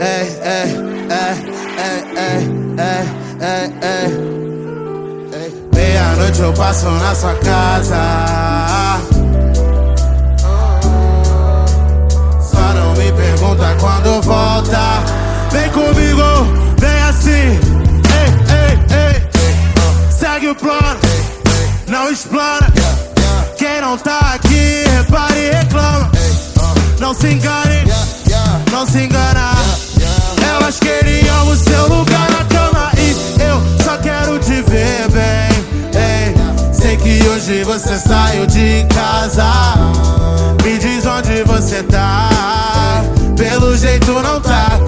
ei, ei, ei, ei, ei, ei. Meia-noite eu passo na sua casa. Só não me pergunta quando volta. Vem comigo, vem assim. Segue o plano, não explana. Quem não tá aqui, repare e reclama. Não se engane, não se engana. Hoje você saiu de casa. Me diz onde você tá. Pelo jeito não tá.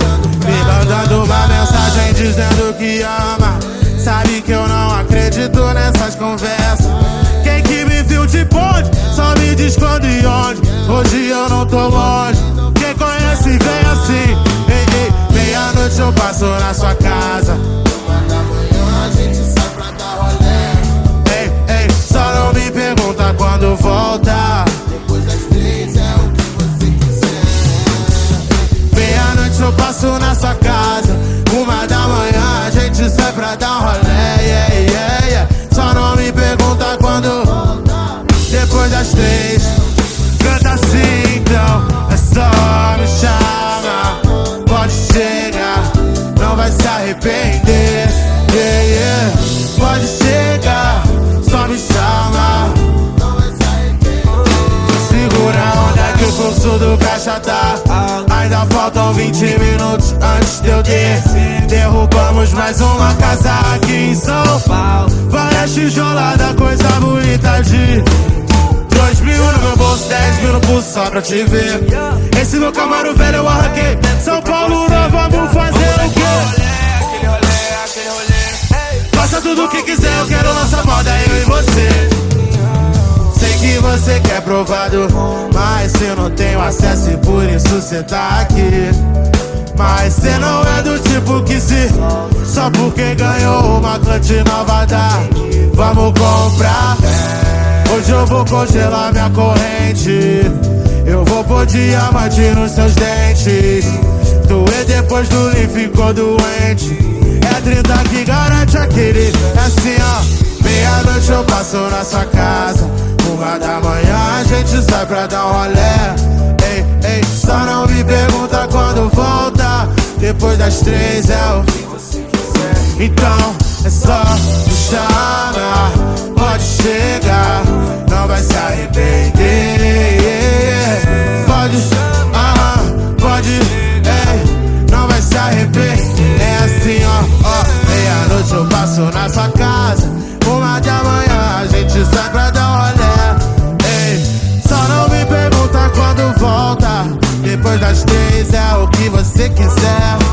Me mandando uma mensagem dizendo que ama. Sabe que eu não acredito nessas conversas. Quem que me viu de bonde só me diz quando e onde. Hoje eu não tô longe. Quem conhece vem assim. Ei, ei, meia-noite eu passo na sua casa. Sua casa. Uma da manhã a gente sai pra dar rolê. Faltam 20 minutos antes de eu descer. Derrubamos mais uma casa aqui em São Paulo. Várias tijoladas, coisa bonita de Dois mil no meu bolso, 10 mil no pulso só pra te ver. Esse meu camaro velho eu arranquei. São Paulo, nós vamos fazer o quê? Faça tudo o que quiser, eu quero nossa moda, eu e você. Sei que você quer provado, mas eu não tenho acesso e por isso cê tá aqui. Mas cê não é do tipo que se só porque ganhou uma clutch nova dá. Vamos comprar. Hoje eu vou congelar minha corrente. Eu vou pôr diamante nos seus dentes. Doer depois do Lean ficou doente. É 30 que garante aquele. É assim, ó. Meia-noite eu passo na sua casa. Uma da manhã a gente sai pra dar um rolê. Só não me pergunta quando volta. Depois das três é o que você quiser. Então é só me. Pode chegar, não vai se arrepender. Pode, aham, pode, ei, não vai se arrepender. É assim, ó, ó. Meia-noite eu passo na sua casa. Uma da manhã a gente sai Depois das três é o que você quiser.